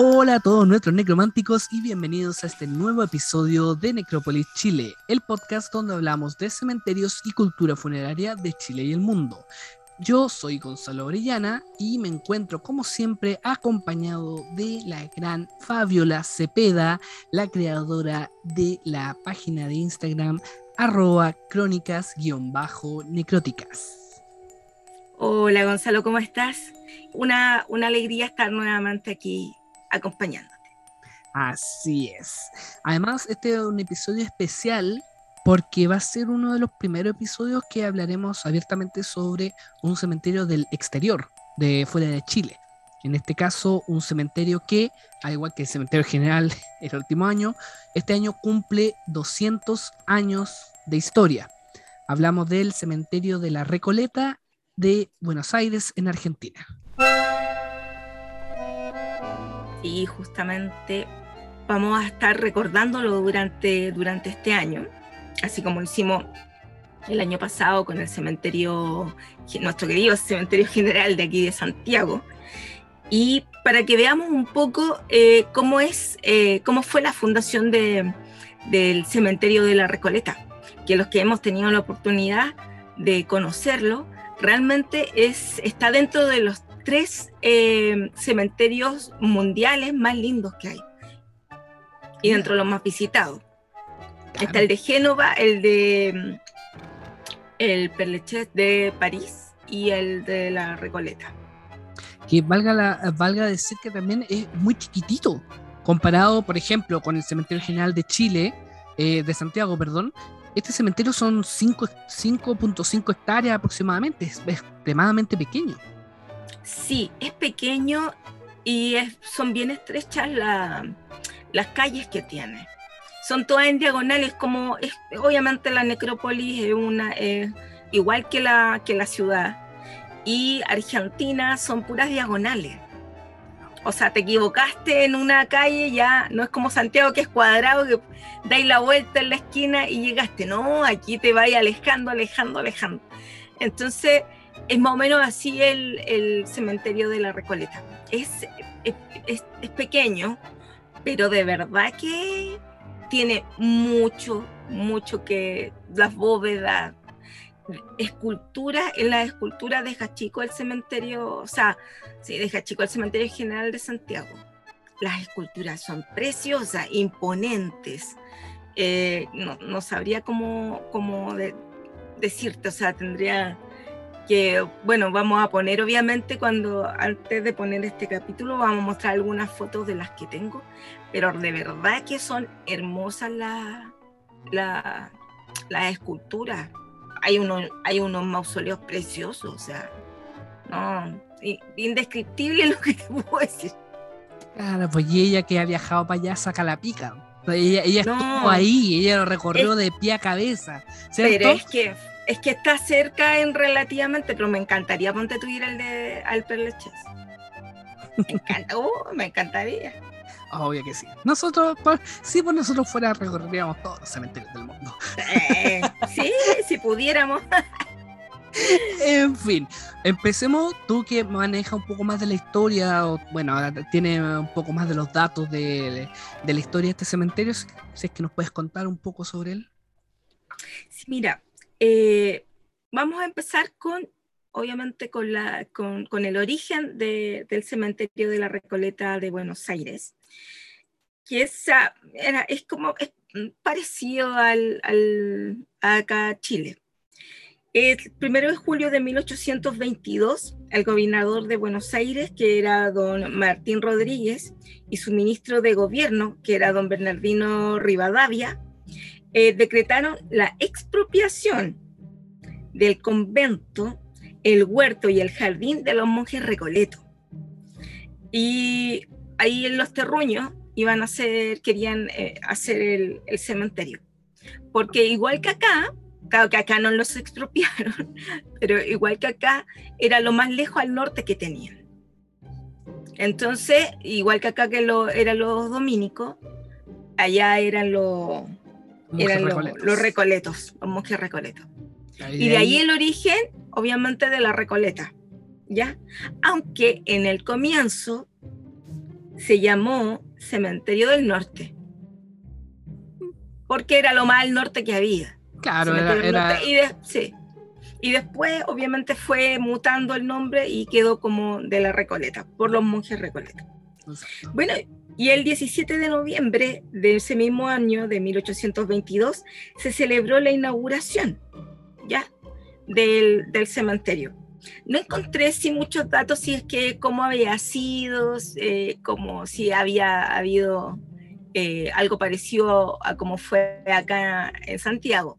Hola a todos nuestros necrománticos y bienvenidos a este nuevo episodio de Necrópolis Chile, el podcast donde hablamos de cementerios y cultura funeraria de Chile y el mundo. Yo soy Gonzalo Orellana y me encuentro como siempre acompañado de la gran Fabiola Cepeda, la creadora de la página de Instagram arroba crónicas-necróticas. Hola Gonzalo, ¿cómo estás? Una, una alegría estar nuevamente aquí acompañándote. Así es. Además, este es un episodio especial porque va a ser uno de los primeros episodios que hablaremos abiertamente sobre un cementerio del exterior, de fuera de Chile. En este caso, un cementerio que, al igual que el cementerio general el último año, este año cumple 200 años de historia. Hablamos del cementerio de la Recoleta de Buenos Aires, en Argentina. Y justamente vamos a estar recordándolo durante, durante este año, así como hicimos el año pasado con el cementerio, nuestro querido cementerio general de aquí de Santiago, y para que veamos un poco eh, cómo, es, eh, cómo fue la fundación de, del cementerio de la Recoleta, que los que hemos tenido la oportunidad de conocerlo, realmente es, está dentro de los tres eh, cementerios mundiales más lindos que hay. Y dentro de los más visitados. Está el de Génova, el de mm, el Perlechet de París y el de la Recoleta. Que valga, la, valga decir que también es muy chiquitito, comparado, por ejemplo, con el Cementerio General de Chile, eh, de Santiago, perdón. Este cementerio son 5.5 hectáreas aproximadamente, es extremadamente pequeño. Sí, es pequeño y son bien estrechas las calles que tiene. Son todas en diagonales, como es, obviamente la necrópolis es una igual que la, que la ciudad. Y Argentina son puras diagonales. O sea, te equivocaste en una calle, ya no es como Santiago que es cuadrado, que dais la vuelta en la esquina y llegaste. No, aquí te vais alejando, alejando, alejando. Entonces, es más o menos así el, cementerio de la Recoleta. Es, es, pequeño, pero de verdad que tiene mucho, mucho que las bóvedas, esculturas, en la escultura deja chico el cementerio, o sea, sí, deja chico el cementerio general de Santiago. Las esculturas son preciosas, imponentes. Eh, no, sabría cómo, cómo decirte, o sea, tendría que bueno, vamos a poner obviamente cuando antes de poner este capítulo vamos a mostrar algunas fotos de las que tengo, pero de verdad que son hermosas las la, la esculturas. Hay, uno, hay unos mausoleos preciosos, o sea, no, indescriptible lo que te puedo decir. Claro, pues ella que ha viajado para allá saca la pica. Ella, ella estuvo ahí, ella lo recorrió de pie a cabeza. Pero es que es que está cerca en relativamente, pero me encantaría ponte tú ir al de al Perleches. Me encanta, uh, me encantaría. Obvio que sí. Nosotros, si por nosotros fuera, recorreríamos todos los cementerios del mundo. Eh, sí, si pudiéramos. en fin, empecemos. Tú que manejas un poco más de la historia, o bueno, tiene un poco más de los datos de, de la historia de este cementerio, si es que nos puedes contar un poco sobre él. Sí, mira, eh, vamos a empezar con, obviamente, con, la, con, con el origen de, del cementerio de la Recoleta de Buenos Aires, que es, era, es como es parecido al, al, a acá Chile. El primero de julio de 1822, el gobernador de Buenos Aires, que era don Martín Rodríguez, y su ministro de gobierno, que era don Bernardino Rivadavia, eh, decretaron la expropiación del convento, el huerto y el jardín de los monjes Recoletos. Y ahí en los terruños iban a hacer, querían eh, hacer el, el, cementerio. Porque igual que acá, claro que acá no los expropiaron, pero igual que acá era lo más lejos al norte que tenían. Entonces, igual que acá que lo, eran los dominicos, allá eran los eran los, recoletos, los monjes recoletos. y de ahí el origen, obviamente, de la recoleta, ¿ya? Aunque en el comienzo se llamó Cementerio del Norte. Porque era lo más al norte que había. Claro, Cementerio era, era-. Y, de- sí. y después, obviamente, fue mutando el nombre y quedó como de la Recoleta, por los monjes Recoleta. Bueno, y el 17 de noviembre de ese mismo año, de 1822, se celebró la inauguración, ¿ya? Del, del cementerio. No encontré sí muchos datos, si es que cómo había sido, eh, como si había habido eh, algo parecido a como fue acá en Santiago,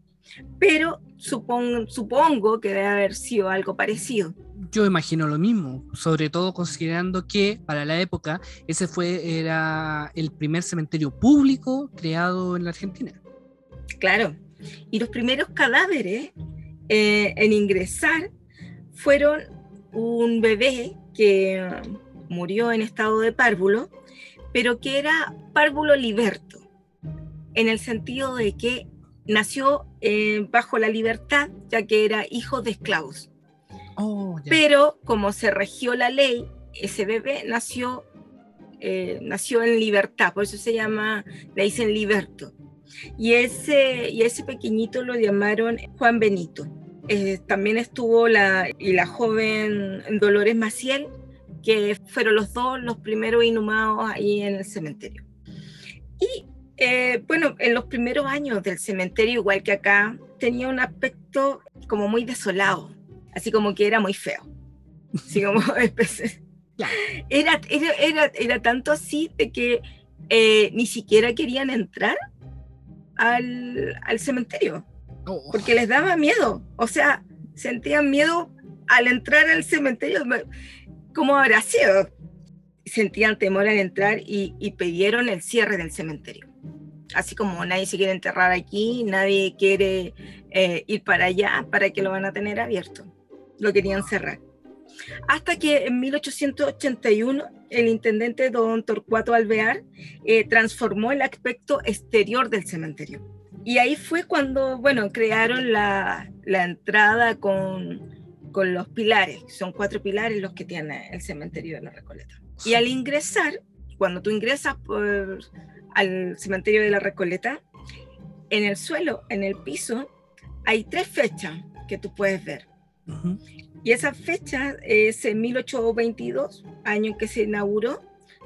pero supongo, supongo que debe haber sido algo parecido. Yo imagino lo mismo, sobre todo considerando que para la época ese fue era el primer cementerio público creado en la Argentina. Claro. Y los primeros cadáveres eh, en ingresar fueron un bebé que murió en estado de párvulo, pero que era párvulo liberto, en el sentido de que nació eh, bajo la libertad, ya que era hijo de esclavos. Oh. Pero como se regió la ley, ese bebé nació, eh, nació en libertad, por eso se llama, le dicen liberto. Y ese, y ese pequeñito lo llamaron Juan Benito. Eh, también estuvo la, y la joven Dolores Maciel, que fueron los dos los primeros inhumados ahí en el cementerio. Y eh, bueno, en los primeros años del cementerio, igual que acá, tenía un aspecto como muy desolado, así como que era muy feo. Así como era, era, era, era tanto así de que eh, ni siquiera querían entrar al, al cementerio Oh, porque les daba miedo. O sea, sentían miedo al entrar al cementerio. Me- ¿Cómo habrá sido? Sentían temor al entrar y, y pidieron el cierre del cementerio. Así como nadie se quiere enterrar aquí, nadie quiere eh, ir para allá, para que lo van a tener abierto. Lo querían cerrar. Hasta que en 1881 el intendente don Torcuato Alvear eh, transformó el aspecto exterior del cementerio. Y ahí fue cuando, bueno, crearon la, la entrada con, con los pilares. Son cuatro pilares los que tiene el cementerio de la Recoleta. Y al ingresar, cuando tú ingresas por, al cementerio de la Recoleta, en el suelo, en el piso, hay tres fechas que tú puedes ver. Ujú. Y esa fecha es en 1822, año en que se inauguró,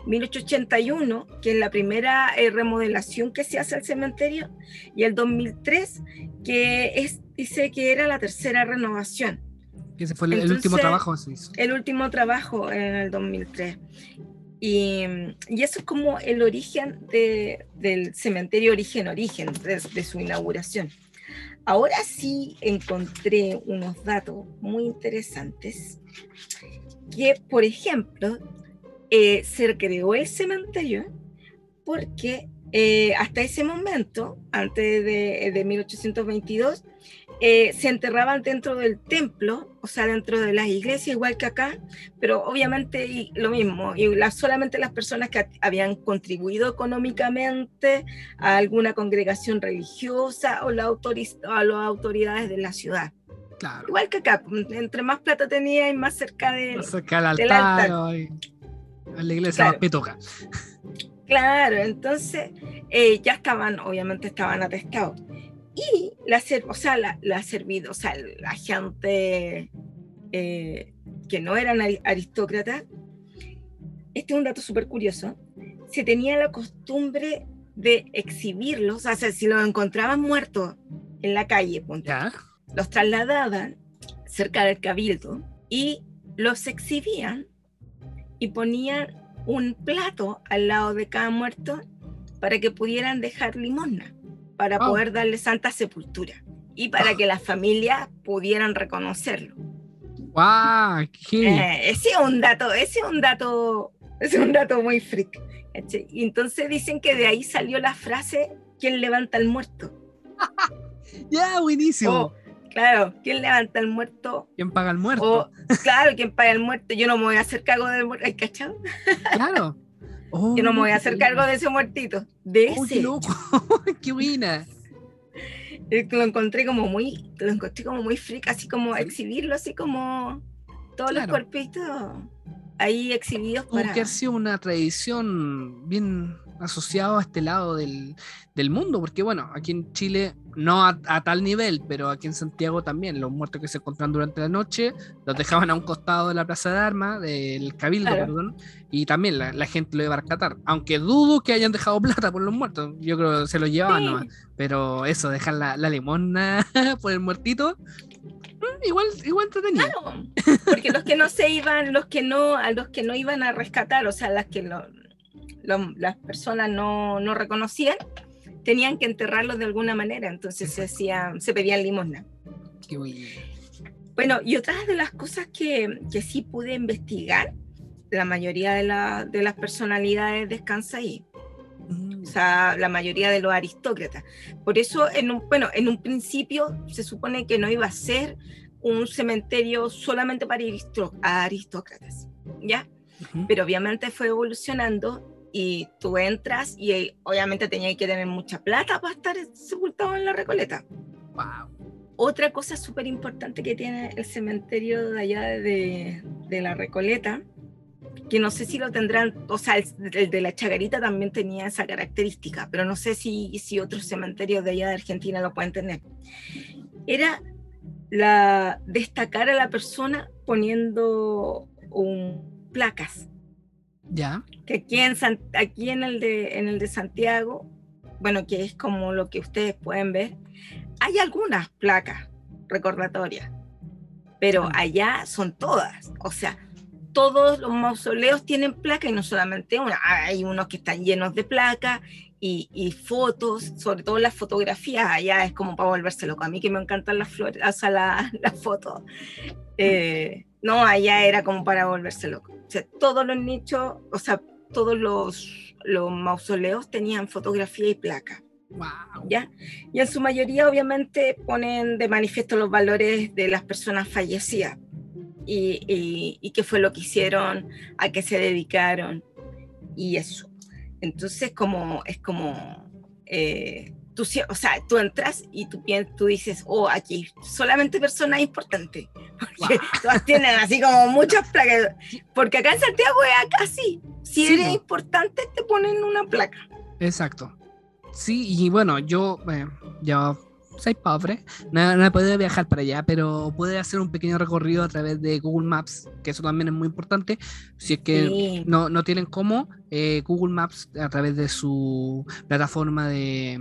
1881, que es la primera eh, remodelación que se hace al cementerio, y el 2003, que es, dice que era la tercera renovación, Ese fue el, el último Entonces- trabajo se hizo. el último trabajo en el 2003. Y, y eso es como el origen de- del cementerio, origen, origen, de, de su inauguración. Ahora sí encontré unos datos muy interesantes, que por ejemplo, eh, se creó el cementerio porque eh, hasta ese momento, antes de, de 1822, eh, se enterraban dentro del templo, o sea, dentro de las iglesias, igual que acá, pero obviamente y lo mismo, y la- solamente las personas que habían contribuido económicamente a alguna congregación religiosa o la a las autoridades de la ciudad. Claro. Igual que acá, entre más plata tenía y más cerca de... Cerca al del altar, altar. ay, a la iglesia Claro. más petoca. Claro, entonces eh, ya estaban, obviamente estaban atestados. Y la, o sea, la, o sea, la gente eh, que no eran ari- aristócratas, este es un dato súper curioso, se tenía la costumbre de exhibirlos, o sea, si los encontraban muertos en la calle, ponte, los trasladaban cerca del cabildo y los exhibían y ponían un plato al lado de cada muerto para que pudieran dejar limosna, para Ah. poder darle santa sepultura y para Ah. que las familias pudieran reconocerlo. Qué- Eh, ese es un dato, ese es un dato, ese es un dato muy freak. entonces dicen que de ahí salió la frase ¿quién levanta al muerto? Ya, buenísimo. O, claro, ¿quién levanta al muerto? ¿Quién paga el muerto? O, claro, ¿quién paga el muerto? Yo no me voy a hacer cargo del muerto, ¿hay cachado? Claro. Oh, Yo no me voy a hacer qué cargo de ese muertito. De Oh, ese. qué loco. qué buena. Lo encontré como muy, lo encontré como muy freak, así como exhibirlo, así como todos Claro. los cuerpitos. ahí exhibidos Como para... que ha sido una tradición bien asociada a este lado del, del mundo, porque bueno, aquí en Chile no a, a, tal nivel, pero aquí en Santiago también, los muertos que se encontraban durante la noche los dejaban a un costado de la plaza de armas, del cabildo, Claro. perdón, y también la, la gente lo iba a rescatar, aunque dudo que hayan dejado plata por los muertos, yo creo que se lo llevaban Sí. nomás, pero eso, dejar la, la limosna por el muertito, mm, igual, igual entretenido. Claro, porque los que no se iban, los que no, a los que no iban a rescatar, o sea, las que lo- lo- las personas no, no reconocían, tenían que enterrarlos de alguna manera, entonces se hacían, se pedían limosna. Qué bueno. Bueno, y otras de las cosas que, que sí pude investigar, la mayoría de, la- de las personalidades descansa ahí, Mm, o sea, la mayoría de los aristócratas. Por eso, en un, bueno, en un principio se supone que no iba a ser un cementerio solamente para aristó- aristócratas, ¿ya? ujú. Pero obviamente fue evolucionando y tú entras y obviamente tenías que tener mucha plata para estar sepultado en la Recoleta. Wow. Otra cosa súper importante que tiene el cementerio de allá de, de la Recoleta, que no sé si lo tendrán, o sea, el, el de la Chagarita también tenía esa característica, pero no sé si, si otros cementerios de allá de Argentina lo pueden tener. Era la, destacar a la persona poniendo un, placas Ya. que aquí en, San- aquí en, el de, en el de Santiago, bueno, que es como lo que ustedes pueden ver, hay algunas placas recordatorias, pero allá son todas, o sea, todos los mausoleos tienen placas y no solamente una, hay unos que están llenos de placas y, y fotos, sobre todo las fotografías, allá es como para volverse loco, a mí que me encantan las flores, o sea, la- las fotos, eh, no, allá era como para volverse loco. O sea, todos los nichos, o sea, todos los, los mausoleos tenían fotografía y placa, Wow. ¿ya? Y en su mayoría, obviamente, ponen de manifiesto los valores de las personas fallecidas y, y, y qué fue lo que hicieron, a qué se dedicaron y eso. Entonces, como, es como, eh, tú, o sea, tú entras y tú, tú dices, oh, aquí solamente personas importantes, porque todas tienen así como muchas placas, porque acá en Santiago es acá sí, si Sí, eres po. importante te ponen una placa. Exacto. Sí, y bueno, yo, eh, yo soy pobre, no, no he podido viajar para allá, pero pude hacer un pequeño recorrido a través de Google Maps, que eso también es muy importante. Si es que Sí. no, no tienen cómo, eh, Google Maps a través de su plataforma de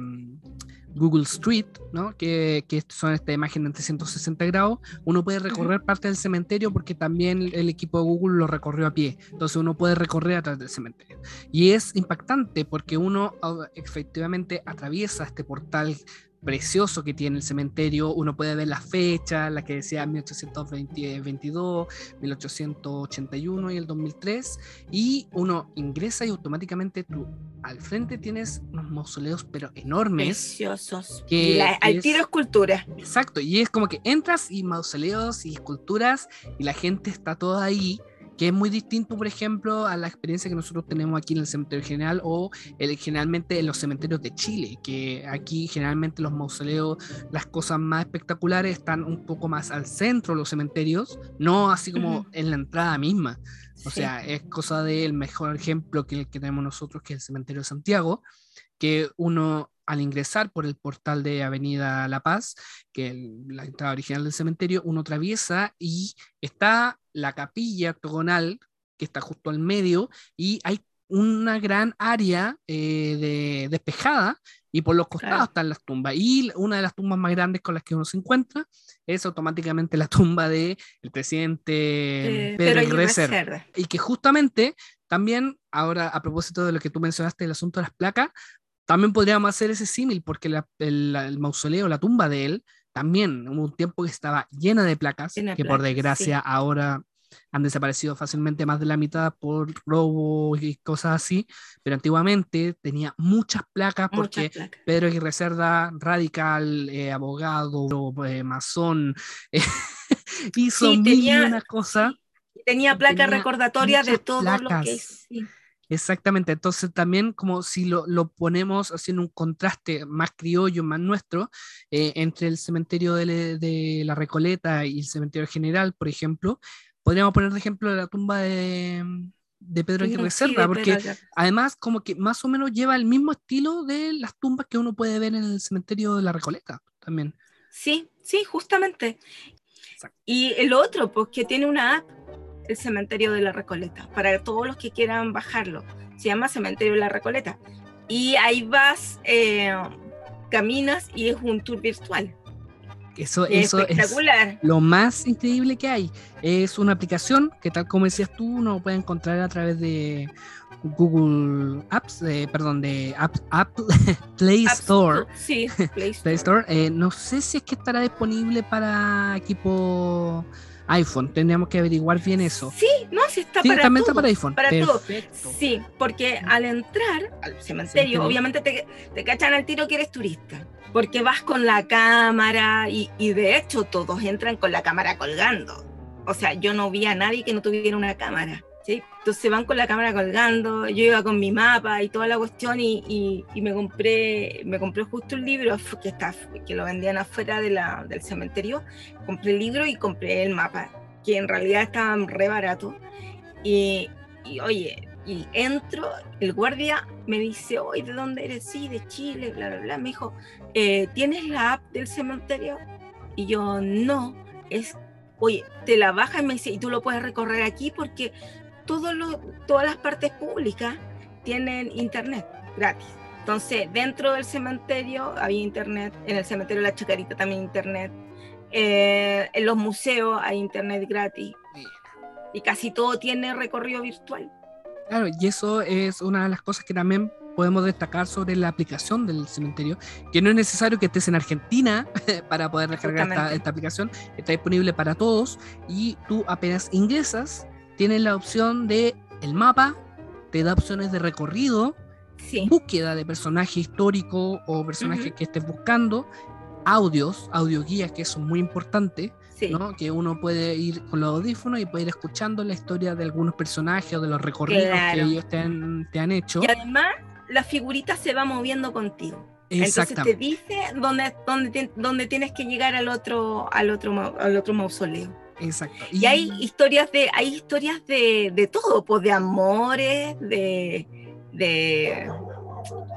Google Street, ¿no? que, que son esta imagen en 360 grados, uno puede recorrer parte del cementerio porque también el equipo de Google lo recorrió a pie, entonces uno puede recorrer a través del cementerio. Y es impactante porque uno efectivamente atraviesa este portal precioso que tiene el cementerio, uno puede ver las fechas, la que decía 1822, 1881 y el 2003, y uno ingresa y automáticamente tú al frente tienes unos mausoleos pero enormes. Preciosos. que la, al es- tiro escultura. Exacto, y es como que entras y mausoleos y esculturas y la gente está toda ahí, que es muy distinto, por ejemplo, a la experiencia que nosotros tenemos aquí en el cementerio general o el- generalmente en los cementerios de Chile, que aquí generalmente los mausoleos, las cosas más espectaculares están un poco más al centro de los cementerios, no así como Ujú. en la entrada misma. O Sí. sea, es cosa del mejor ejemplo que el que tenemos nosotros, que es el cementerio de Santiago, que uno al ingresar por el portal de Avenida La Paz, que es la entrada original del cementerio, uno atraviesa y está la capilla octogonal que está justo al medio y hay una gran área eh, de, despejada y por los costados Claro. están las tumbas y una de las tumbas más grandes con las que uno se encuentra es automáticamente la tumba del presidente Eh, Pedro Cerda. y que justamente también, ahora a propósito de lo que tú mencionaste, el asunto de las placas, también podríamos hacer ese símil, porque la- el, el mausoleo, la tumba de él, también hubo un tiempo que estaba llena de placas, Llena que por desgracia sí. ahora han desaparecido fácilmente más de la mitad por robo y cosas así, pero antiguamente tenía muchas placas porque Muchas placas. Pedro Aguirre Cerda, radical, eh, abogado, eh, masón, hizo Sí, mil y tenía- una cosas. Tenía placas recordatorias de todo lo que sí. Exactamente, entonces también como si lo, lo ponemos haciendo un contraste más criollo, más nuestro, eh, entre el cementerio de, la Recoleta y el cementerio general, por ejemplo, podríamos poner de ejemplo la tumba de, de Pedro Aguirre Cerda, porque además como que más o menos lleva el mismo estilo de las tumbas que uno puede ver en el cementerio de la Recoleta también. Sí, sí, justamente. Y el otro, pues que tiene una app, el cementerio de la Recoleta, para todos los que quieran bajarlo. Se llama Cementerio de la Recoleta. Y ahí vas, eh, caminas y es un tour virtual. Eso, eso es lo más increíble que hay. Es una aplicación que tal como decías tú, uno puede encontrar a través de Google Apps, perdón, de App, Play Store. Sí, Play Store. Eh, no sé si es que estará disponible para equipo iPhone. Tendríamos que averiguar bien eso. Sí, no, sí está para también está para iPhone. Para todo. Sí, porque al entrar al cementerio, obviamente te, te cachan al tiro que eres turista porque vas con la cámara y, y, de hecho todos entran con la cámara colgando. O sea, yo no vi a nadie que no tuviera una cámara. Entonces van con la cámara colgando, yo iba con mi mapa y toda la cuestión y, y, me compré me compré justo un libro que, está, que lo vendían afuera de la, del cementerio. Compré el libro y compré el mapa, que en realidad estaban re barato. Y, y oye, y entro, el guardia me dice, oye, ¿de dónde eres? Sí, de Chile, bla, bla, bla. Me dijo, eh, ¿tienes la app del cementerio? Y yo, no, es, oye, te la baja y me dice, y tú lo puedes recorrer aquí porque todo lo, todas las partes públicas tienen internet gratis. Entonces, dentro del cementerio había internet, en el cementerio de la Chacarita también internet, eh, en los museos hay internet gratis. Y casi todo tiene recorrido virtual. Claro, y eso es una de las cosas que también podemos destacar sobre la aplicación del cementerio, que no es necesario que estés en Argentina para poder descargar esta, aplicación, está disponible para todos y tú apenas ingresas, tienes la opción de el mapa, te da opciones de recorrido, búsqueda de personaje histórico o personaje que estés buscando, audios, audio guías, que eso es muy importante, que uno puede ir con los audífonos y puede ir escuchando la historia de algunos personajes o de los recorridos que ellos te han, te han, hecho. Y además, la figurita se va moviendo contigo. Entonces te dice dónde, dónde, dónde tienes que llegar al otro, al otro, al otro mausoleo. Exacto. Y, hay historias de, hay historias de, de todo, pues de amores, de, de,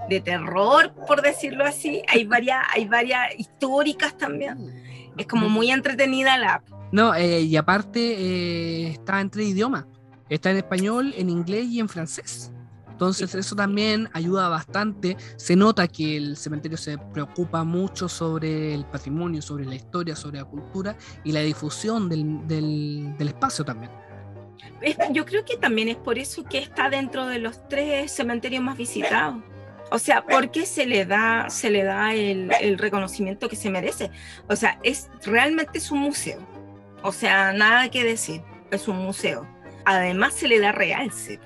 de terror, por decirlo así. Hay varias, hay varias históricas también. Es como muy entretenida la app. No, eh, y aparte eh, está en tres idiomas. Está en español, en inglés y en francés. Entonces eso también ayuda bastante. Se nota que el cementerio se preocupa mucho sobre el patrimonio, sobre la historia, sobre la cultura y la difusión del, del espacio también. Yo creo que también es por eso que está dentro de los tres cementerios más visitados. O sea, ¿por qué se le da, se le da el, el, reconocimiento que se merece? O sea, es realmente es un museo. O sea, nada que decir, es un museo. Además se le da realce.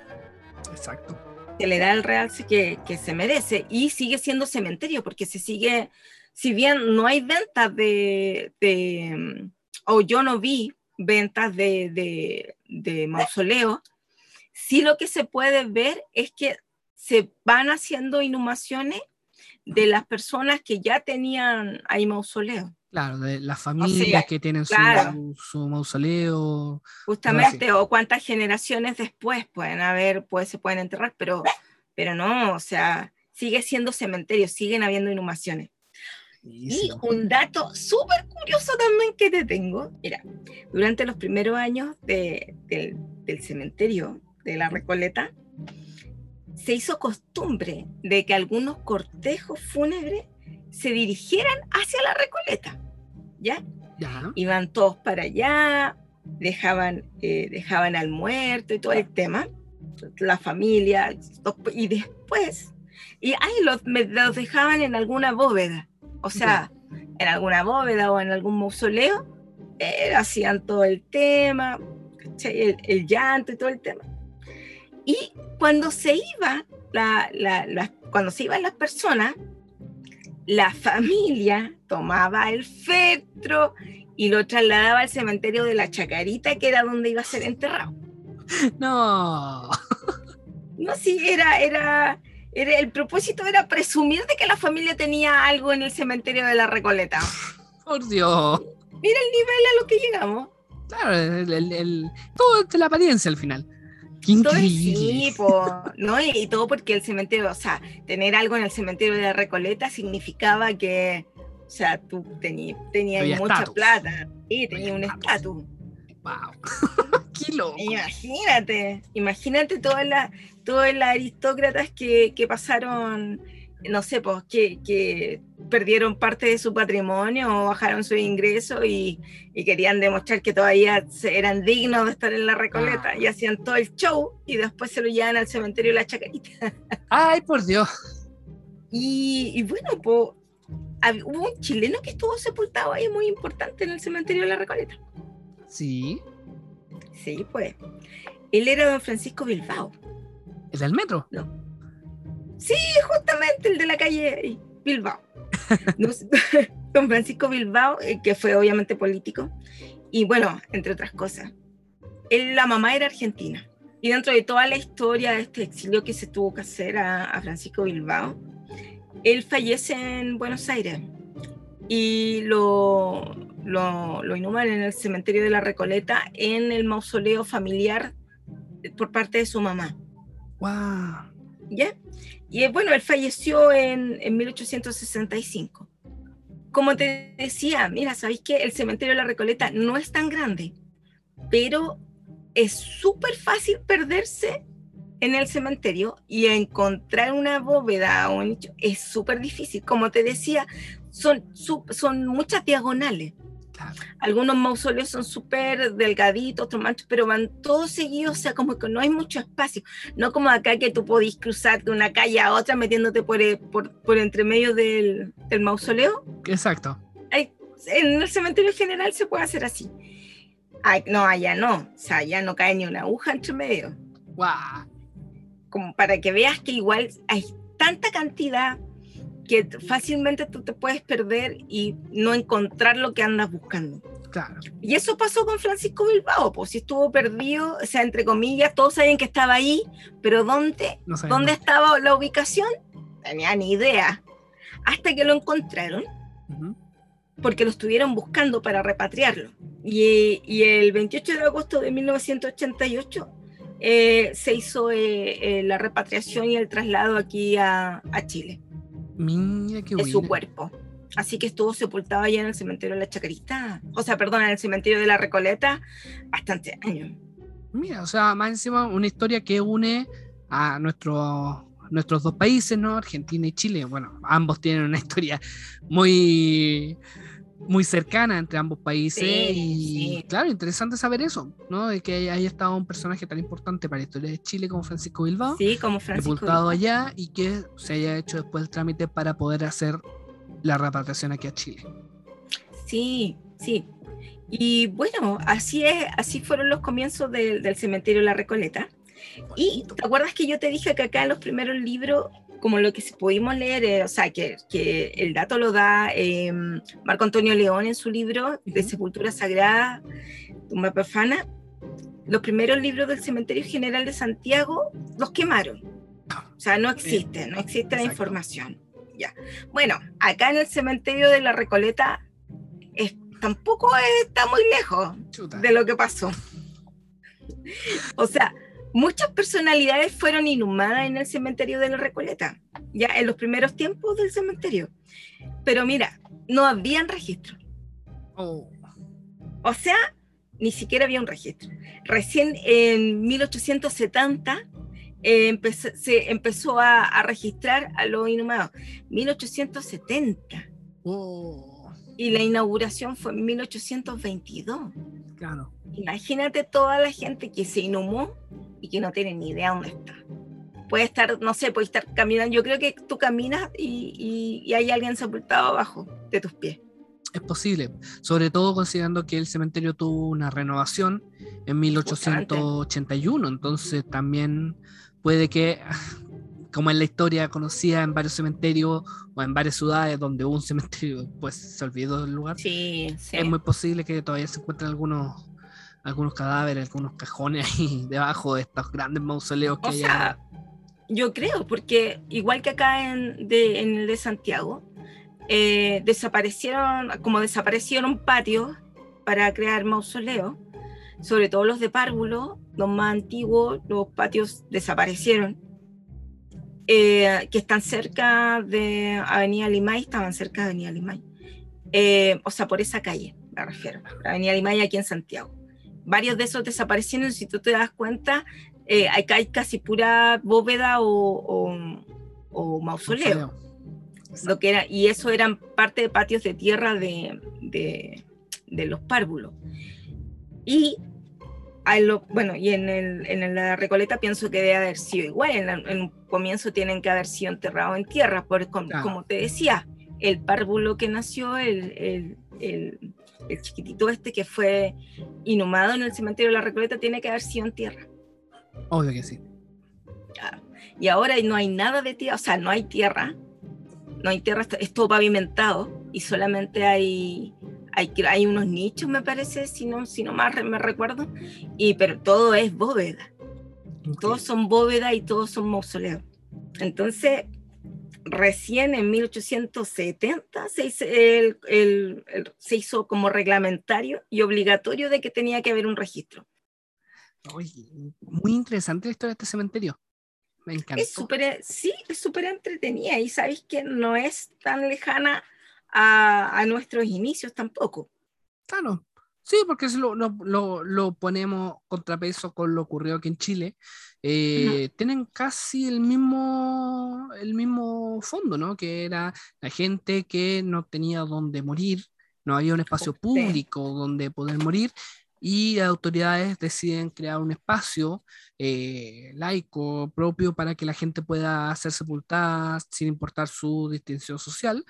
Exacto. Se le da el realce que, que se merece y sigue siendo cementerio porque se sigue, si bien no hay ventas de, de o yo no vi ventas de, de, de mausoleo, sí lo que se puede ver es que se van haciendo inhumaciones de las personas que ya tenían ahí mausoleo. Claro, de las familias que tienen su, mausoleo. Justamente, o cuántas generaciones después pueden haber, pues se pueden enterrar, pero, pero no, o sea, sigue siendo cementerio, siguen habiendo inhumaciones. Y un dato súper curioso también que te tengo, mira, durante los primeros años del cementerio de la Recoleta, se hizo costumbre de que algunos cortejos fúnebres se dirigieran hacia la Recoleta, ¿ya? Iban todos para allá, dejaban, eh, dejaban al muerto y todo el tema, la familia, y después, y ahí los, los dejaban en alguna bóveda, o sea, en alguna bóveda o en algún mausoleo, eh, hacían todo el tema, el llanto y todo el tema. Y cuando se iba, la, cuando se iban las personas, la familia tomaba el fetro y lo trasladaba al cementerio de la Chacarita, que era donde iba a ser enterrado. No. No, sí, era, era, era, el propósito era presumir de que la familia tenía algo en el cementerio de la Recoleta. Por Dios. Mira el nivel a lo que llegamos. Claro, el, el, todo es la apariencia al final. Todo sí, ¿no? Y, todo porque el cementerio, o sea, tener algo en el cementerio de la Recoleta significaba que, o sea, tú tenías mucha plata y tenías un estatus. Wow. Qué Imagínate, imagínate todas las todas las aristócratas que, que pasaron no sé, pues que, perdieron parte de su patrimonio o bajaron su ingreso y, querían demostrar que todavía eran dignos de estar en la Recoleta y hacían todo el show y después se lo llevan al cementerio de la Chacarita. Ay, por Dios. Y, bueno, pues hubo un chileno que estuvo sepultado ahí muy importante en el cementerio de la Recoleta. Sí. Sí, pues. Él era don Francisco Bilbao. ¿El del metro? No Sí, justamente el de la calle Bilbao. Don Francisco Bilbao, eh, que fue obviamente político, y bueno, entre otras cosas. Él, la mamá era argentina. Y dentro de toda la historia de este exilio que se tuvo que hacer a, Francisco Bilbao, él fallece en Buenos Aires y lo, lo, lo, inhuman en el cementerio de la Recoleta en el mausoleo familiar por parte de su mamá. ¡Wow! ¿Ya? Y eh, bueno, él falleció en, en 1865. Como te decía, mira, ¿sabéis que el cementerio de la Recoleta no es tan grande? Pero es súper fácil perderse en el cementerio y encontrar una bóveda o un nicho es súper difícil. Como te decía, son, son muchas diagonales. Algunos mausoleos son súper delgaditos, otros manchos, pero van todos seguidos, o sea, como que no hay mucho espacio. No como acá que tú podís cruzar de una calle a otra metiéndote por, eh, por, por entre medio del, del, mausoleo. Exacto. en el cementerio general se puede hacer así. no, allá no. O sea, allá no cae ni una aguja entre medio. Wow. Como para que veas que igual hay tanta cantidad que fácilmente tú te puedes perder y no encontrar lo que andas buscando. Claro. Y eso pasó con Francisco Bilbao, pues si estuvo perdido, o sea, entre comillas, todos sabían que estaba ahí, pero ¿dónde, ¿dónde estaba la ubicación? Tenía ni idea. Hasta que lo encontraron, porque lo estuvieron buscando para repatriarlo. Y, y, el 28 de agosto de 1988 eh, se hizo eh, eh, la repatriación y el traslado aquí a, a Chile. Mira qué su cuerpo. Así que estuvo sepultado allá en el cementerio de la Chacarita. O sea, perdón, en el cementerio de la Recoleta, bastante años. Mira, o sea, más encima una historia que une a nuestro, nuestros dos países, ¿no? Argentina y Chile. Bueno, ambos tienen una historia muy muy cercana entre ambos países y claro, interesante saber eso, ¿no? De que haya estado un personaje tan importante para la historia de Chile como Francisco Bilbao, sí, como Francisco sepultado allá y que se haya hecho después el trámite para poder hacer la repatriación aquí a Chile. Sí, sí. Y bueno, así es, así fueron los comienzos del cementerio La Recoleta. Y te acuerdas que yo te dije que acá en los primeros libros como lo que pudimos leer, eh, o sea, que, que, el dato lo da em, Marco Antonio León en su libro de Sepultura Sagrada, Tumba Profana, los primeros libros del Cementerio General de Santiago los quemaron. O sea, no existe, no existe la información. Ya. Bueno, acá en el cementerio de la Recoleta es, tampoco está muy lejos de lo que pasó. O sea, muchas personalidades fueron inhumadas en el cementerio de la Recoleta, ya en los primeros tiempos del cementerio. Pero mira, no habían registro. Oh. O sea, ni siquiera había un registro. Recién en 1870 eh, se empezó a, registrar a los inhumados. 1870. Y la inauguración fue en 1822. Claro. Imagínate toda la gente que se inhumó y que no tiene ni idea dónde está. Puede estar, no sé, puede estar caminando. Yo creo que tú caminas y, y, hay alguien sepultado abajo de tus pies. Es posible, sobre todo considerando que el cementerio tuvo una renovación en 1881, entonces también puede que, como en la historia conocida en varios cementerios o en varias ciudades donde hubo un cementerio, pues se olvidó del lugar. Sí, sí. Es muy posible que todavía se encuentren algunos algunos cadáveres, algunos cajones ahí debajo de estos grandes mausoleos que o Sea, yo creo, porque igual que acá en, de, en el de Santiago, eh, desaparecieron, como desaparecieron patios para crear mausoleos, sobre todo los de párvulo, los más antiguos, los patios desaparecieron, eh, que están cerca de Avenida Limay, estaban cerca de Avenida Limay. Eh, o sea, por esa calle, me refiero, Avenida Limay aquí en Santiago. Varios de esos desaparecieron, si tú te das cuenta, eh, acá hay casi pura bóveda o, mausoleo. Lo que era, y eso eran parte de patios de tierra de, de, los párvulos. Y lo, bueno, y en, el, en, la Recoleta pienso que debe haber sido igual. En, un comienzo tienen que haber sido enterrados en tierra, porque como, te decía, el párvulo que nació, el, el, el, el, chiquitito este que fue inhumado en el cementerio de la Recoleta, tiene que haber sido en tierra. Obvio que sí. Y ahora no hay nada de tierra, o sea, no hay tierra, no hay tierra, es todo pavimentado y solamente hay, hay, hay unos nichos, me parece, si no, si no más me recuerdo, y, pero todo es bóveda. Todos son bóveda y todos son mausoleos. Entonces, recién en 1870 se hizo, se hizo como reglamentario y obligatorio de que tenía que haber un registro muy interesante la historia de este cementerio. Me encanta. Es súper, sí, es súper entretenida y sabéis que no es tan lejana a, a, nuestros inicios tampoco. Claro, sí, porque lo, lo, lo, ponemos contrapeso con lo ocurrido aquí en Chile. Eh, tienen casi el mismo, el mismo fondo, ¿no? Que era la gente que no tenía donde morir, no había un espacio público donde poder morir y las autoridades deciden crear un espacio eh, laico propio para que la gente pueda ser sepultada sin importar su distinción social,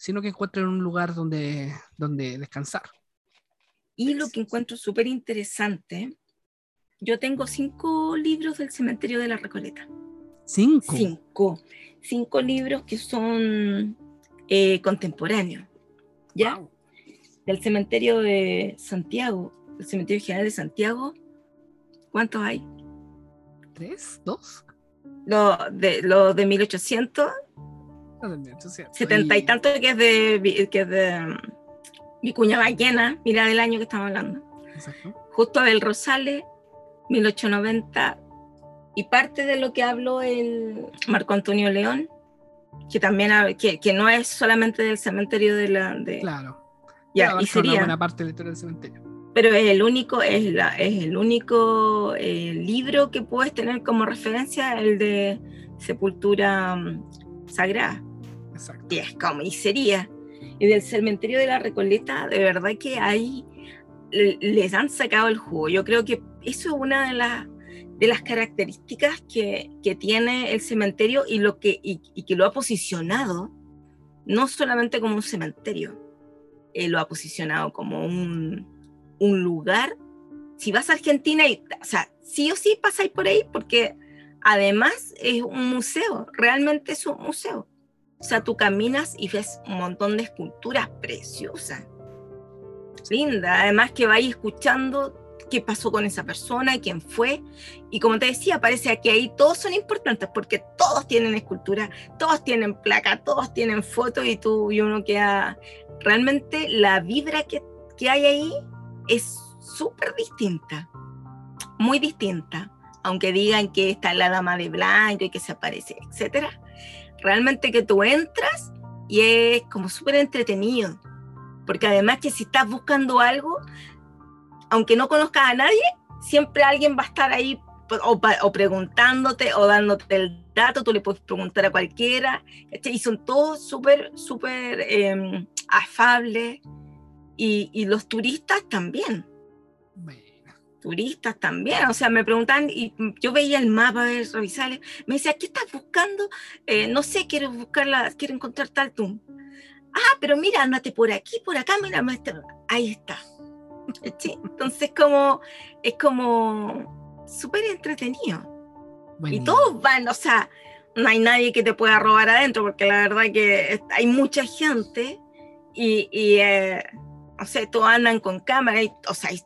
sino que encuentren un lugar donde, donde descansar. Y lo que encuentro súper interesante, yo tengo cinco libros del cementerio de la Recoleta. ¿Cinco? Cinco. Cinco libros que son eh, contemporáneos, ¿ya? Del cementerio de Santiago el Cementerio General de Santiago, ¿cuántos hay? ¿Tres? ¿Dos? Los de, lo de 1800. Los de 1800. Setenta y tanto que es de, que es de mm, Vicuña Ballena, mira del año que estamos hablando. Exacto. Justo del Rosales, 1890. Y parte de lo que habló el Marco Antonio León, que también que, que, no es solamente del cementerio de la. De, claro. Ya, y sería. Una buena parte de la historia del cementerio pero es el único, es, la, es el único eh, libro que puedes tener como referencia, el de Sepultura mm, Sagrada. Exacto. Y es como, y. Y del cementerio de la Recoleta, de verdad que ahí les han sacado el jugo. Yo creo que eso es una de las, de las características que, que tiene el cementerio y, lo que, y, que lo ha posicionado, no solamente como un cementerio, eh, lo ha posicionado como un, un lugar, si vas a Argentina, y, o sea, sí o sí pasáis por ahí porque además es un museo, realmente es un museo. O sea, tú caminas y ves un montón de esculturas preciosas, linda, además que vais escuchando qué pasó con esa persona, quién fue. Y como te decía, parece que ahí todos son importantes porque todos tienen escultura, todos tienen placa, todos tienen fotos y tú y uno queda... Realmente la vibra que, que hay ahí es súper distinta, muy distinta, aunque digan que está la dama de blanco y que se aparece, etc. Realmente que tú entras y es como súper entretenido, porque además que si estás buscando algo, aunque no conozcas a nadie, siempre alguien va a estar ahí o, preguntándote o dándote el dato, tú le puedes preguntar a cualquiera, y son todos súper, súper eh, afables. Y, los turistas también. Turistas también, o sea, me preguntan y yo veía el mapa de revisar, me decía, ¿qué estás buscando? Eh, no sé, quiero buscarla, quiero encontrar tal tum. Ah, pero mira, andate por aquí, por acá, mira, ahí está. Entonces, como, es como súper entretenido. Y todos van, o sea, no hay nadie que te pueda robar adentro, porque la verdad que hay mucha gente y, y eh, o sea, todos andan con cámara, y, o sea, hay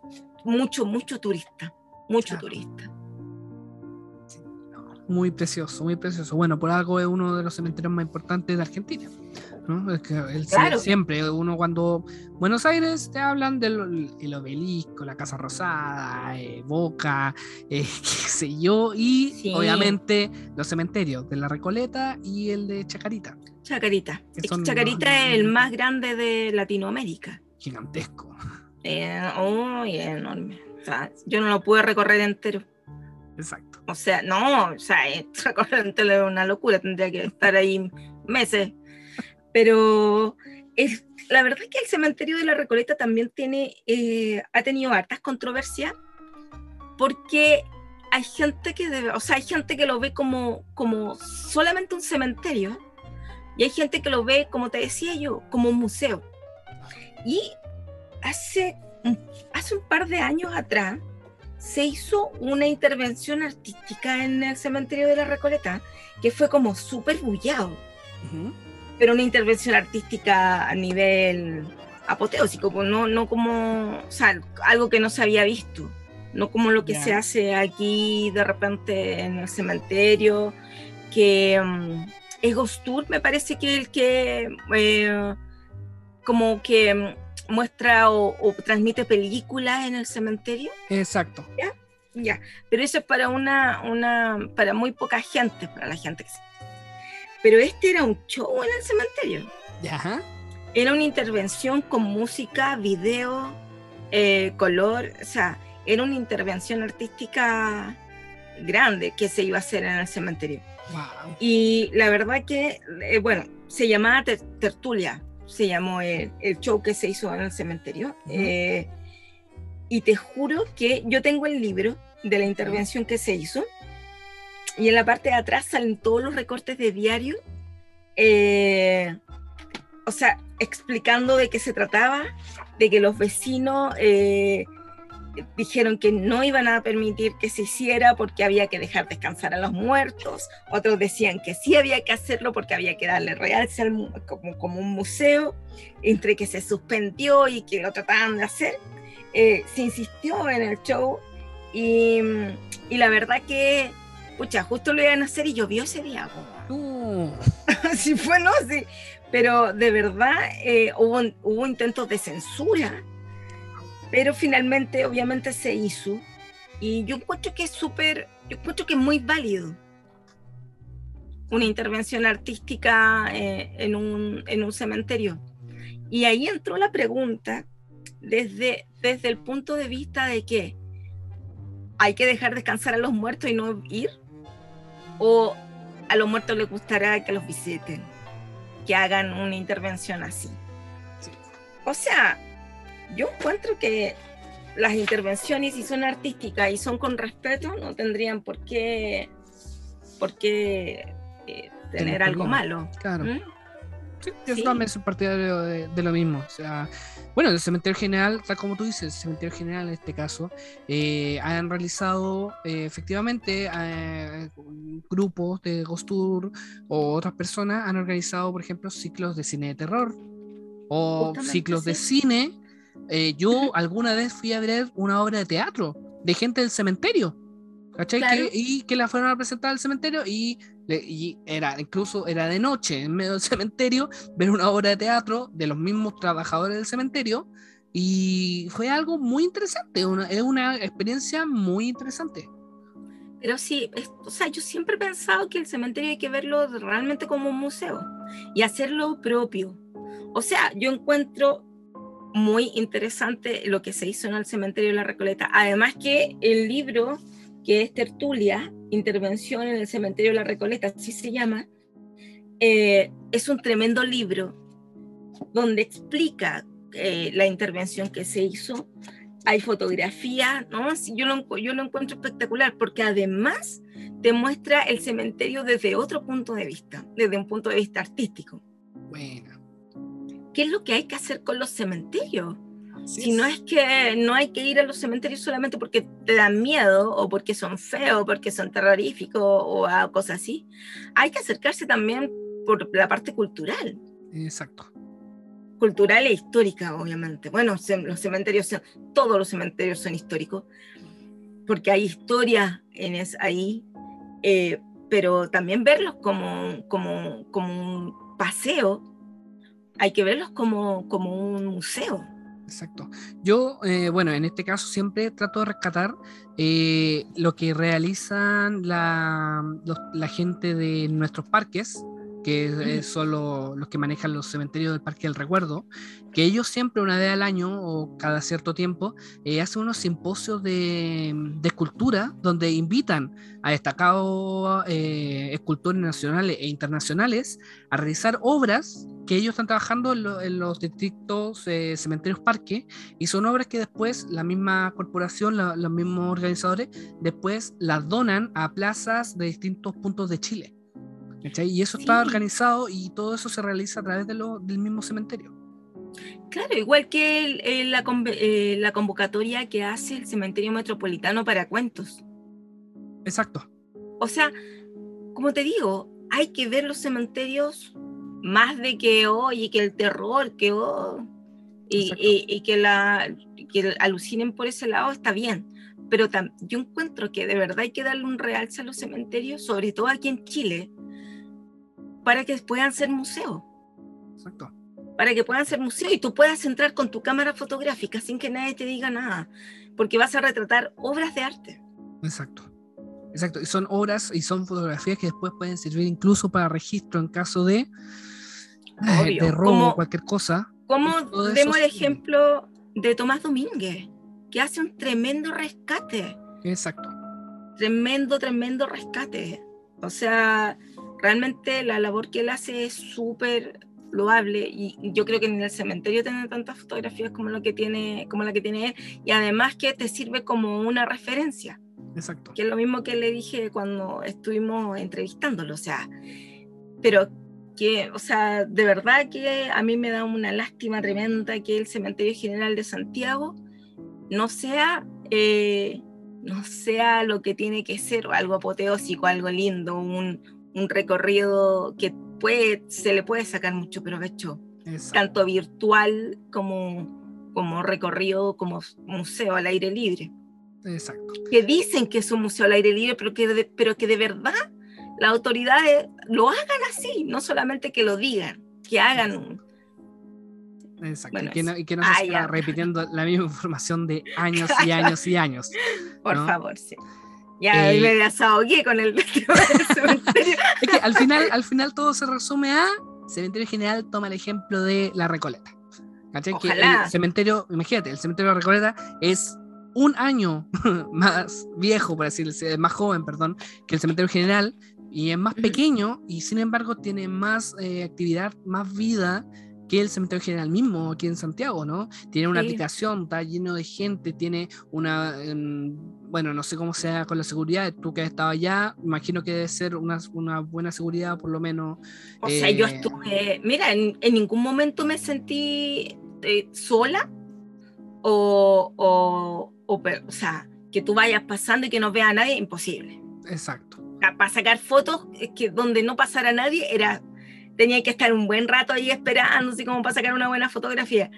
mucho, mucho turista, mucho turista. Muy precioso, muy precioso. Bueno, por algo es uno de los cementerios más importantes de Argentina. ¿no? Es que claro. siempre, uno cuando Buenos Aires te hablan del el obelisco, la Casa Rosada, eh, Boca, eh, qué sé yo, y obviamente los cementerios de la Recoleta y el de Chacarita. Chacarita. Chacarita es el más grande de Latinoamérica. Gigantesco. Eh, oh, enorme. O sea, yo no lo pude recorrer entero. Exacto. O sea, no, o sea, recorrer entero es una locura, tendría que estar ahí meses. Pero es, la verdad es que el cementerio de la Recoleta también tiene, eh, ha tenido hartas controversias porque hay gente que debe, o sea, hay gente que lo ve como, como solamente un cementerio y hay gente que lo ve, como te decía yo, como un museo. Y hace, hace un par de años atrás se hizo una intervención artística en el cementerio de la Recoleta que fue como súper bullado. Pero una intervención artística a nivel apoteósico, pues, no, no como, o sea, algo que no se había visto, no como lo que se hace aquí de repente en el cementerio, que um, es Gostur, me parece que el que eh, como que mm, muestra o, transmite películas en el cementerio. Exacto. ¿Ya? Ya, pero eso es para una, una, para muy poca gente, para la gente que Pero este era un show en el cementerio. Ya. Era una intervención con música, video, eh, color, o sea, era una intervención artística grande que se iba a hacer en el cementerio. Wow. Y la verdad que, eh, bueno, se llamaba Tertulia, se llamó el, show que se hizo en el cementerio. Eh, y te juro que yo tengo el libro de la intervención que se hizo y en la parte de atrás salen todos los recortes de diario, eh, o sea, explicando de qué se trataba, de que los vecinos eh, dijeron que no iban a permitir que se hiciera porque había que dejar descansar a los muertos, otros decían que sí había que hacerlo porque había que darle realce como, como un museo, entre que se suspendió y que lo trataban de hacer, eh, se insistió en el show y, y, la verdad que, pucha, justo lo iban a hacer y llovió ese día. Así fue, ¿no? Sí. Pero de verdad eh, hubo, hubo intentos de censura pero finalmente, obviamente, se hizo. Y yo encuentro que es súper, yo encuentro que es muy válido una intervención artística eh, en, un, en un cementerio. Y ahí entró la pregunta desde, desde el punto de vista de que hay que dejar descansar a los muertos y no ir, o a los muertos les gustará que los visiten, que hagan una intervención así. O sea, yo encuentro que las intervenciones, si son artísticas y son con respeto, no tendrían por qué, por qué eh, tener algo malo. Claro. ¿Mm? Sí, yo también soy partidario de, lo mismo. O sea, bueno, el cementerio general, tal como tú dices, el cementerio general en este caso, eh, han realizado eh, efectivamente grupos de Gostur o otras personas han organizado, por ejemplo, ciclos de cine de terror o ciclos de cine eh, yo alguna vez fui a ver una obra de teatro de gente del cementerio, ¿cachai? y que la fueron a presentar al cementerio y, era incluso era de noche en medio del cementerio ver una obra de teatro de los mismos trabajadores del cementerio y fue algo muy interesante, es una experiencia muy interesante. Pero sí, o sea, yo siempre he pensado que el cementerio hay que verlo realmente como un museo y hacerlo propio. O sea, yo encuentro muy interesante lo que se hizo en el cementerio de la Recoleta. Además que el libro, que es Tertulia, Intervención en el cementerio de la Recoleta, así se llama, eh, es un tremendo libro donde explica eh, la intervención que se hizo. Hay fotografía, ¿no? Yo lo, yo lo encuentro espectacular porque además te muestra el cementerio desde otro punto de vista, desde un punto de vista artístico. Bueno qué es lo que hay que hacer con los cementerios. si no es que no hay que ir a los cementerios solamente porque te dan miedo o porque son feos, porque son terroríficos o a cosas así, hay que acercarse también por la parte cultural. Exacto. Cultural e histórica, obviamente. Bueno, los cementerios, son, todos los cementerios son históricos, porque hay historia en es, ahí, eh, pero también verlos como, como, como un paseo hay que verlos como, como un museo. Exacto. Yo, eh, bueno, en este caso siempre trato de rescatar eh, lo que realizan la, la gente de nuestros parques, que son los que manejan los cementerios del Parque del Recuerdo, que ellos siempre una vez al año o cada cierto tiempo eh, hacen unos simposios de, de, escultura donde invitan a destacados eh, escultores nacionales e internacionales a realizar obras que ellos están trabajando en, los distritos eh, cementerios parque y son obras que después la misma corporación, los mismos organizadores, después las donan a plazas de distintos puntos de Chile. Y eso está organizado y todo eso se realiza a través de lo, del mismo cementerio. Claro, igual que la, eh, la, convocatoria que hace el Cementerio Metropolitano para cuentos. Exacto. O sea, como te digo, hay que ver los cementerios más de que hoy y que el terror, que oh, y, y, que, la, que alucinen por ese lado está bien. Pero yo encuentro que de verdad hay que darle un realce a los cementerios, sobre todo aquí en Chile, para que puedan ser museos. Exacto. Para que puedan ser museos y tú puedas entrar con tu cámara fotográfica sin que nadie te diga nada, porque vas a retratar obras de arte. Exacto. Exacto, y son obras y son fotografías que después pueden servir incluso para registro en caso de, eh, de robo o cualquier cosa. Como vemos el ejemplo de Tomás Domínguez, que hace un tremendo rescate. Exacto. Tremendo, tremendo rescate. O sea, realmente la labor que él hace es súper loable y yo creo que en el cementerio tiene tantas fotografías como la que tiene como la que tiene él y además que te sirve como una referencia. Exacto. Que es lo mismo que le dije cuando estuvimos entrevistándolo o sea pero que o sea de verdad que a mí me da una lástima tremenda que el cementerio general de Santiago no sea eh, no sea lo que tiene que ser o algo apoteósico algo lindo un un recorrido que puede, se le puede sacar mucho provecho, tanto virtual como, como recorrido, como museo al aire libre. Exacto. Que dicen que es un museo al aire libre, pero que de, pero que de verdad las autoridades lo hagan así, no solamente que lo digan, que hagan un... Exacto. y que no, se siga repitiendo la misma información de años y años y años. Por favor, sí. Ya eh, me desahogué con el, cementerio. es que al final, al final todo se resume a Cementerio General toma el ejemplo de la Recoleta. ¿Cachai? Que el cementerio, imagínate, el cementerio de la Recoleta es un año más viejo, por decirlo, más joven, perdón, que el cementerio general y es más pequeño y sin embargo tiene más eh, actividad, más vida que el cementerio general mismo aquí en Santiago, ¿no? Tiene una aplicación, está lleno de gente, tiene una, em, bueno, no sé cómo sea con la seguridad, tú que has estado allá, imagino que debe ser una, una buena seguridad por lo menos. O sea, yo eh, estuve, mira, en, ningún momento me sentí eh, sola o, o, o, o sea, que tú vayas pasando y que no vea a nadie, imposible. Exacto. Para sacar fotos, que donde no pasara nadie era tenía que estar un buen rato ahí esperando, así como para sacar una buena fotografía.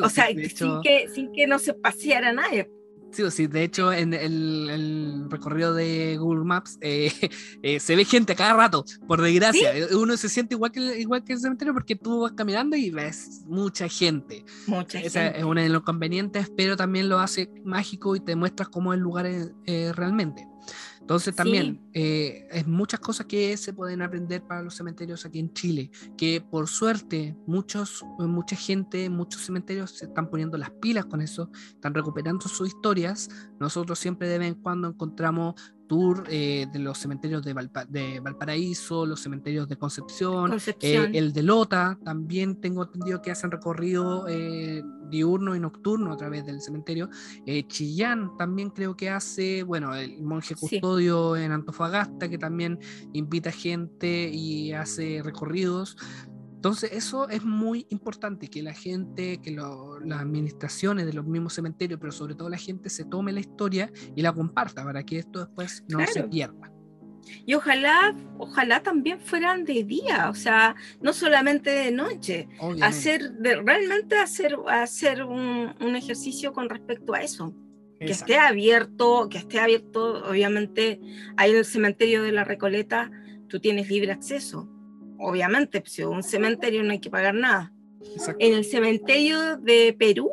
o sea, sin, que, sin que no se paseara nadie. Sí, sí, de hecho en el, recorrido de Google Maps eh, eh, se ve gente cada rato, por desgracia. Uno se siente igual que, igual que el cementerio porque tú vas caminando y ves mucha gente. Mucha Esa es uno de los convenientes, pero también lo hace mágico y te muestras cómo es el lugar eh, realmente. Entonces también eh, es muchas cosas que se pueden aprender para los cementerios aquí en Chile, que por suerte muchos, mucha gente, muchos cementerios se están poniendo las pilas con eso, están recuperando sus historias. Nosotros siempre de vez en cuando encontramos tour eh, de los cementerios de, de, Valparaíso, los cementerios de Concepción, eh, el de Lota, también tengo entendido que hacen recorrido eh, diurno y nocturno a través del cementerio. Chillán también creo que hace, bueno, el monje custodio en Antofagasta, que también invita gente y hace recorridos. Entonces eso es muy importante, que la gente, que las administraciones de los mismos cementerios, pero sobre todo la gente se tome la historia y la comparta para que esto después no se pierda. Y ojalá, ojalá también fueran de día, o sea, no solamente de noche, hacer realmente hacer, hacer un, ejercicio con respecto a eso. Que esté abierto, que esté abierto, obviamente, ahí en el cementerio de la Recoleta, tú tienes libre acceso obviamente, pues, si un cementerio no hay que pagar nada. En el cementerio de Perú,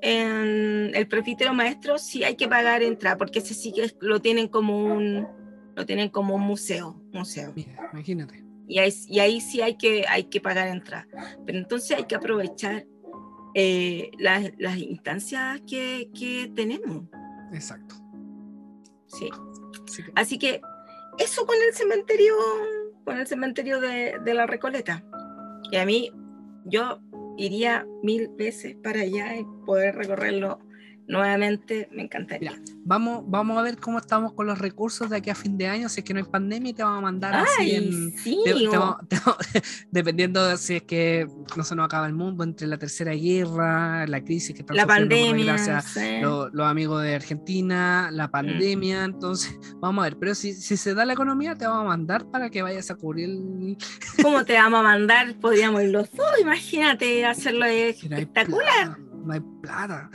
en el presbítero maestro, sí hay que pagar entrada, porque ese sí que lo tienen como un, lo tienen como un museo. museo. imagínate. Y ahí, y ahí, sí hay que, hay que pagar entrada. Pero entonces hay que aprovechar eh, las, las, instancias que, que, tenemos. Exacto. Sí. Así que eso con el cementerio, con el cementerio de, de la Recoleta. Y a mí, yo iría mil veces para allá y poder recorrerlo nuevamente, me encantaría. vamos, vamos a ver cómo estamos con los recursos de aquí a fin de año, si es que no hay pandemia, te vamos a mandar así en, dependiendo de si es que no se nos acaba el mundo entre la tercera guerra, la crisis que está la pandemia, gracias los, amigos de Argentina, la mm. pandemia, entonces vamos a ver, pero si, si se da la economía, te vamos a mandar para que vayas a cubrir el... ¿Cómo te vamos a mandar? Podríamos ir los dos, imagínate hacerlo espectacular no hay plata.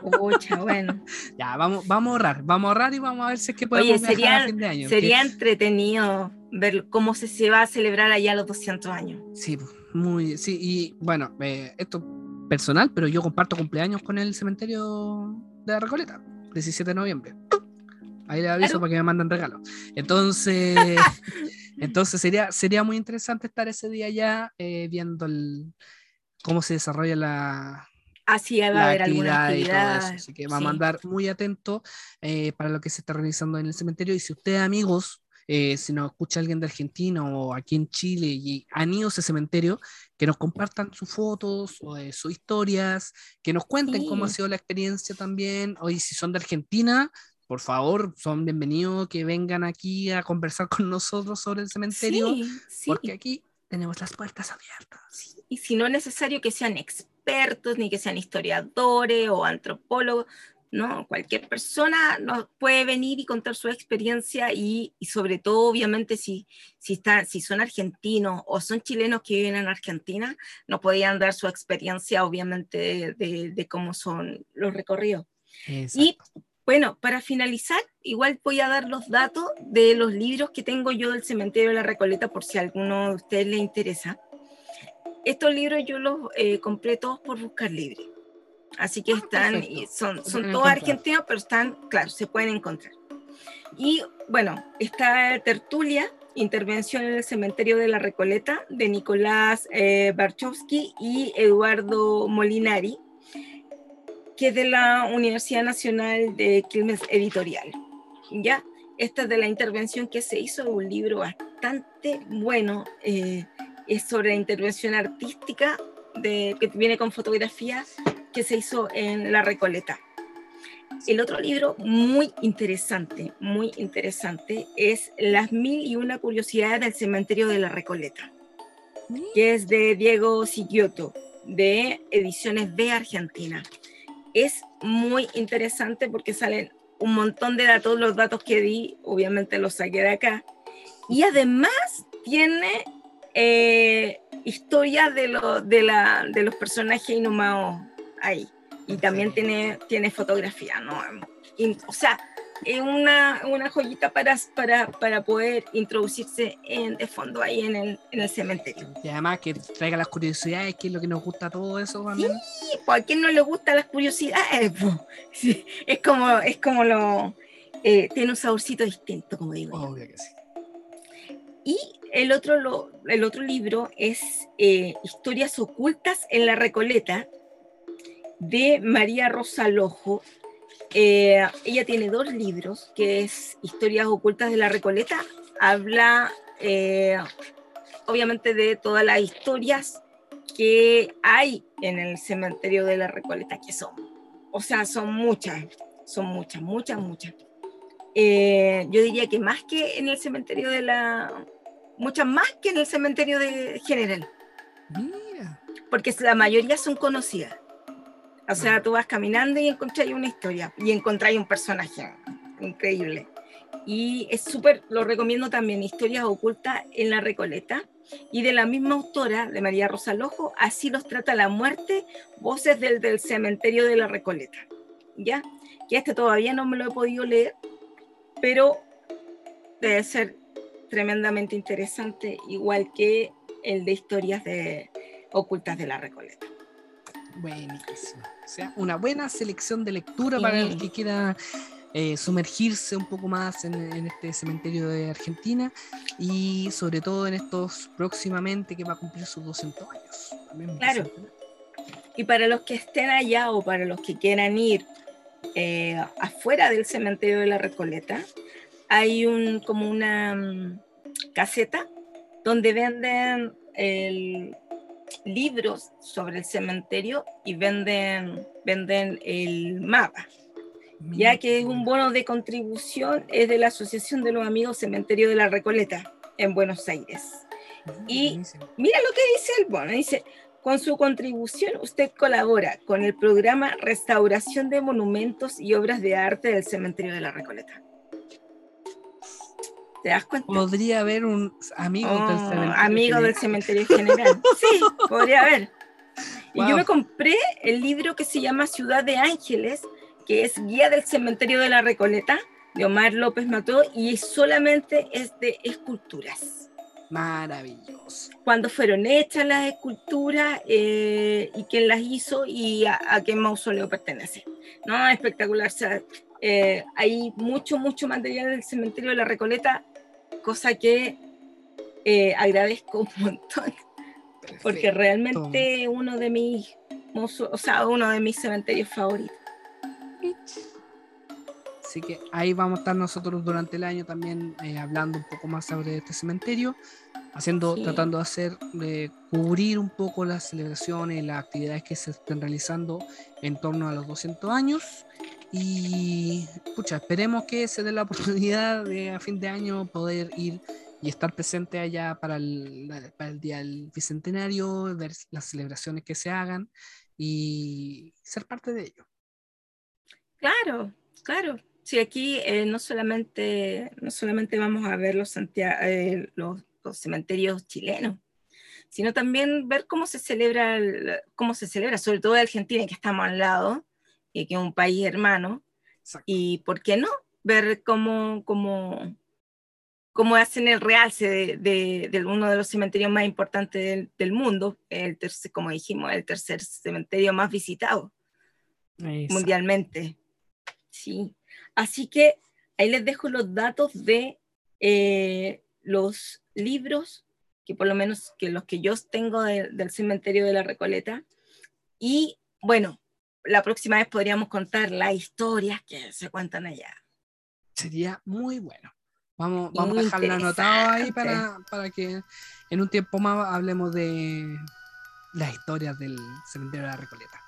Pucha, bueno. Ya, vamos, vamos a ahorrar, vamos a ahorrar y vamos a ver si es que podemos Oye, sería, a fin de año. Sería entretenido ver cómo se, se va a celebrar allá los 200 años. Sí, muy, sí, y bueno, eh, esto personal, pero yo comparto cumpleaños con el cementerio de la Recoleta, 17 de noviembre. Ahí le aviso para que me manden regalos. Entonces, entonces sería, sería muy interesante estar ese día ya eh, viendo el, cómo se desarrolla la, Así va a haber alguna actividad. Así que va a mandar muy atento eh, para lo que se está realizando en el cementerio. Y si ustedes, amigos, eh, si nos escucha alguien de Argentina o aquí en Chile y han ido a ese cementerio, que nos compartan sus fotos o eh, sus historias, que nos cuenten cómo ha sido la experiencia también. O si son de Argentina, por favor, son bienvenidos que vengan aquí a conversar con nosotros sobre el cementerio, porque aquí tenemos las puertas abiertas. Y si no es necesario que sean expertos ni que sean historiadores o antropólogos, ¿no? Cualquier persona nos puede venir y contar su experiencia y, y sobre todo, obviamente, si, si, está, si son argentinos o son chilenos que viven en Argentina, nos podían dar su experiencia, obviamente, de, de, cómo son los recorridos. Y bueno, para finalizar, igual voy a dar los datos de los libros que tengo yo del cementerio de la Recoleta por si a alguno de ustedes le interesa estos libros yo los eh, compré todos por buscar libre. Así que ah, están, son, son todos argentinos, pero están, claro, se pueden encontrar. Y bueno, está Tertulia, Intervención en el Cementerio de la Recoleta, de Nicolás eh, Barchowski y Eduardo Molinari, que es de la Universidad Nacional de Quilmes Editorial. ¿Ya? Esta es de la intervención que se hizo, un libro bastante bueno. Eh, es sobre la intervención artística de, que viene con fotografía que se hizo en La Recoleta. El otro libro muy interesante, muy interesante, es Las mil y una curiosidades del cementerio de La Recoleta, que es de Diego Sigioto, de Ediciones de Argentina. Es muy interesante porque salen un montón de datos, los datos que di, obviamente los saqué de acá, y además tiene eh, historia de, lo, de, la, de los personajes inhumados ahí. Y también tiene, tiene fotografía, ¿no? o sea, es una, una joyita para, para, para poder introducirse en, de fondo ahí en el, en el cementerio. Y además que traiga las curiosidades, que es lo que nos gusta todo eso también. Sí, pues a quien no le gustan las curiosidades, es como, es como lo... Eh, tiene un saborcito distinto, como digo. Obvio que sí. Y el otro, el otro libro es eh, Historias ocultas en la Recoleta, de María Rosa Lojo. Eh, ella tiene dos libros, que es Historias ocultas de la Recoleta. Habla, eh, obviamente, de todas las historias que hay en el cementerio de la Recoleta, que son, o sea, son muchas, son muchas, muchas, muchas. yo diría que más que en el cementerio de la, muchas más que en el cementerio de general. Porque la mayoría son conocidas. O sea, tú vas caminando y encontráis una historia y encontráis un personaje increíble. Y es súper, lo recomiendo también, Historias ocultas en la Recoleta. Y de la misma autora, de María Rosa Lojo, así los trata la muerte, voces del, del cementerio de la Recoleta. ¿Ya? Que este todavía no me lo he podido leer, pero debe ser tremendamente interesante, igual que el de historias de, ocultas de la Recoleta. Buenísimo. O sea, una buena selección de lectura para el que quiera eh, sumergirse un poco más en, este cementerio de Argentina y sobre todo en estos próximamente que va a cumplir sus 200 años. claro. Y para los que estén allá o para los que quieran ir eh, afuera del cementerio de la Recoleta, hay un, como una mm, caseta donde venden libros sobre el cementerio y venden, venden el mapa, ya que es un bono de contribución, es de la Asociación de los Amigos Cementerio de la Recoleta en Buenos Aires. Ah, y mira lo que dice el bono, dice, con su contribución usted colabora con el programa Restauración de Monumentos y Obras de Arte del Cementerio de la Recoleta. ¿Te das cuenta? Podría haber un amigo del oh, cementerio. Amigo del cementerio general. Sí, podría haber. Y yo me compré el libro que se llama Ciudad de Ángeles, que es Guía del Cementerio de la Recoleta, de Omar López Mató, y solamente es de esculturas. Maravilloso. Cuando fueron hechas las esculturas eh, y quién las hizo y a, qué mausoleo pertenece. No, espectacular. Eh, hay mucho, mucho material del cementerio de la Recoleta, cosa que eh, agradezco un montón, porque realmente uno de mis, o sea, uno de mis cementerios favoritos. Así que ahí vamos a estar nosotros durante el año también eh, hablando un poco más sobre este cementerio, haciendo, tratando de hacer, de cubrir un poco las celebraciones, las actividades que se estén realizando en torno a los 200 años y pucha, esperemos que se dé la oportunidad de a fin de año poder ir y estar presente allá para el, para el día del bicentenario, ver las celebraciones que se hagan y ser parte de ello. Claro, claro. Sí, aquí eh, no, solamente, no solamente vamos a ver los, eh, los, los, cementerios chilenos, sino también ver cómo se celebra, cómo se celebra, sobre todo en Argentina, que estamos al lado, que es un país hermano. Y por qué no ver cómo, cómo, cómo hacen el realce de, de, uno de los cementerios más importantes del, mundo, el tercer, como dijimos, el tercer cementerio más visitado mundialmente. Sí. Así que ahí les dejo los datos de eh, los libros, que por lo menos que los que yo tengo del cementerio de la Recoleta. Y bueno, la próxima vez podríamos contar las historias que se cuentan allá. Sería muy bueno. Vamos, vamos a dejarla anotada ahí para, para que en un tiempo más hablemos de las historias del cementerio de la Recoleta.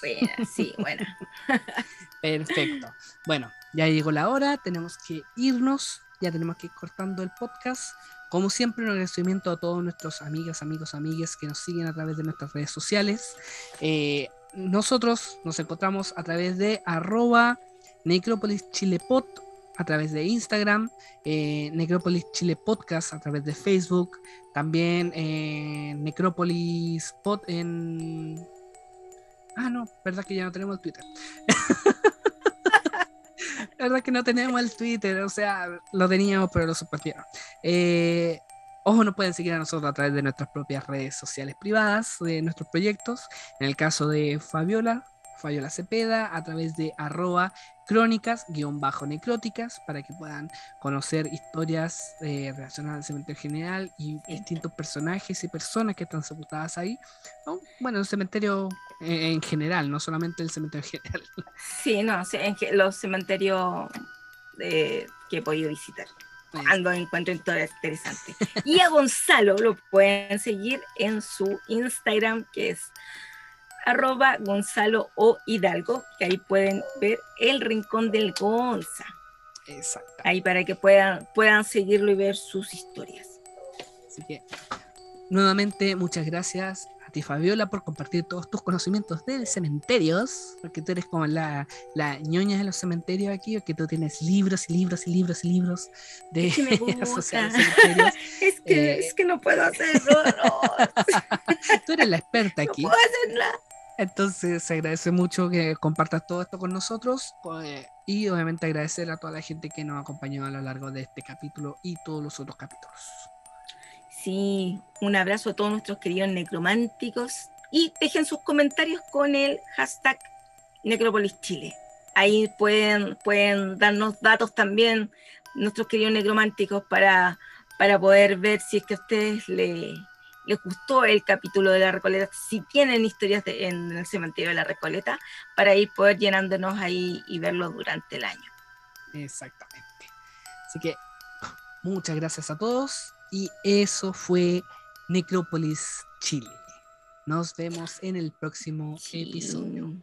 Buena, sí, buena. Perfecto. Bueno, ya llegó la hora, tenemos que irnos, ya tenemos que ir cortando el podcast. Como siempre, un agradecimiento a todos nuestros amigas, amigos, amigues que nos siguen a través de nuestras redes sociales. Eh, nosotros nos encontramos a través de arroba Necrópolis a través de Instagram, eh, Necrópolis Chile Podcast a través de Facebook, también eh, Necrópolis Pod en... Ah, no, verdad que ya no tenemos el Twitter. verdad que no tenemos el Twitter, o sea, lo teníamos pero lo suspendieron. Eh, Ojo, nos pueden seguir a nosotros a través de nuestras propias redes sociales privadas, de nuestros proyectos. En el caso de Fabiola, Fabiola Cepeda, a través de arroba crónicas-necróticas, para que puedan conocer historias eh, relacionadas al cementerio general y distintos personajes y personas que están sepultadas ahí. Bueno, el cementerio en general, no solamente el cementerio general. Sí, no, en los cementerios eh, que he podido visitar cuando encuentro interesante. Y a Gonzalo lo pueden seguir en su Instagram, que es arroba Gonzalo o Hidalgo, que ahí pueden ver el rincón del Gonza. Exacto. Ahí para que puedan, puedan seguirlo y ver sus historias. Así que, nuevamente, muchas gracias a ti, Fabiola, por compartir todos tus conocimientos de cementerios, porque tú eres como la, la ñoña de los cementerios aquí, porque tú tienes libros y libros y libros y libros de asociar cementerios. es, que, eh, es que no puedo hacerlo. tú eres la experta aquí. No puedo hacerla. Entonces se agradece mucho que compartas todo esto con nosotros pues, y obviamente agradecer a toda la gente que nos acompañó a lo largo de este capítulo y todos los otros capítulos. Sí, un abrazo a todos nuestros queridos necrománticos y dejen sus comentarios con el hashtag Necropolis Chile. Ahí pueden, pueden darnos datos también nuestros queridos necrománticos para, para poder ver si es que a ustedes les, les gustó el capítulo de la Recoleta, si tienen historias en el cementerio de la Recoleta, para ir poder llenándonos ahí y verlo durante el año. Exactamente. Así que muchas gracias a todos y eso fue Necrópolis Chile. Nos vemos en el próximo episodio.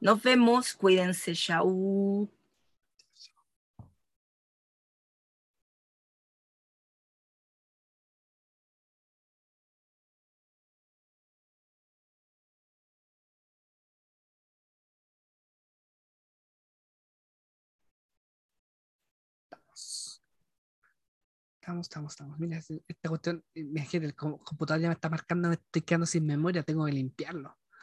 Nos vemos, cuídense, chau. Estamos, estamos, estamos. Mira, esta cuestión, el computador ya me está marcando, me estoy quedando sin memoria, tengo que limpiarlo.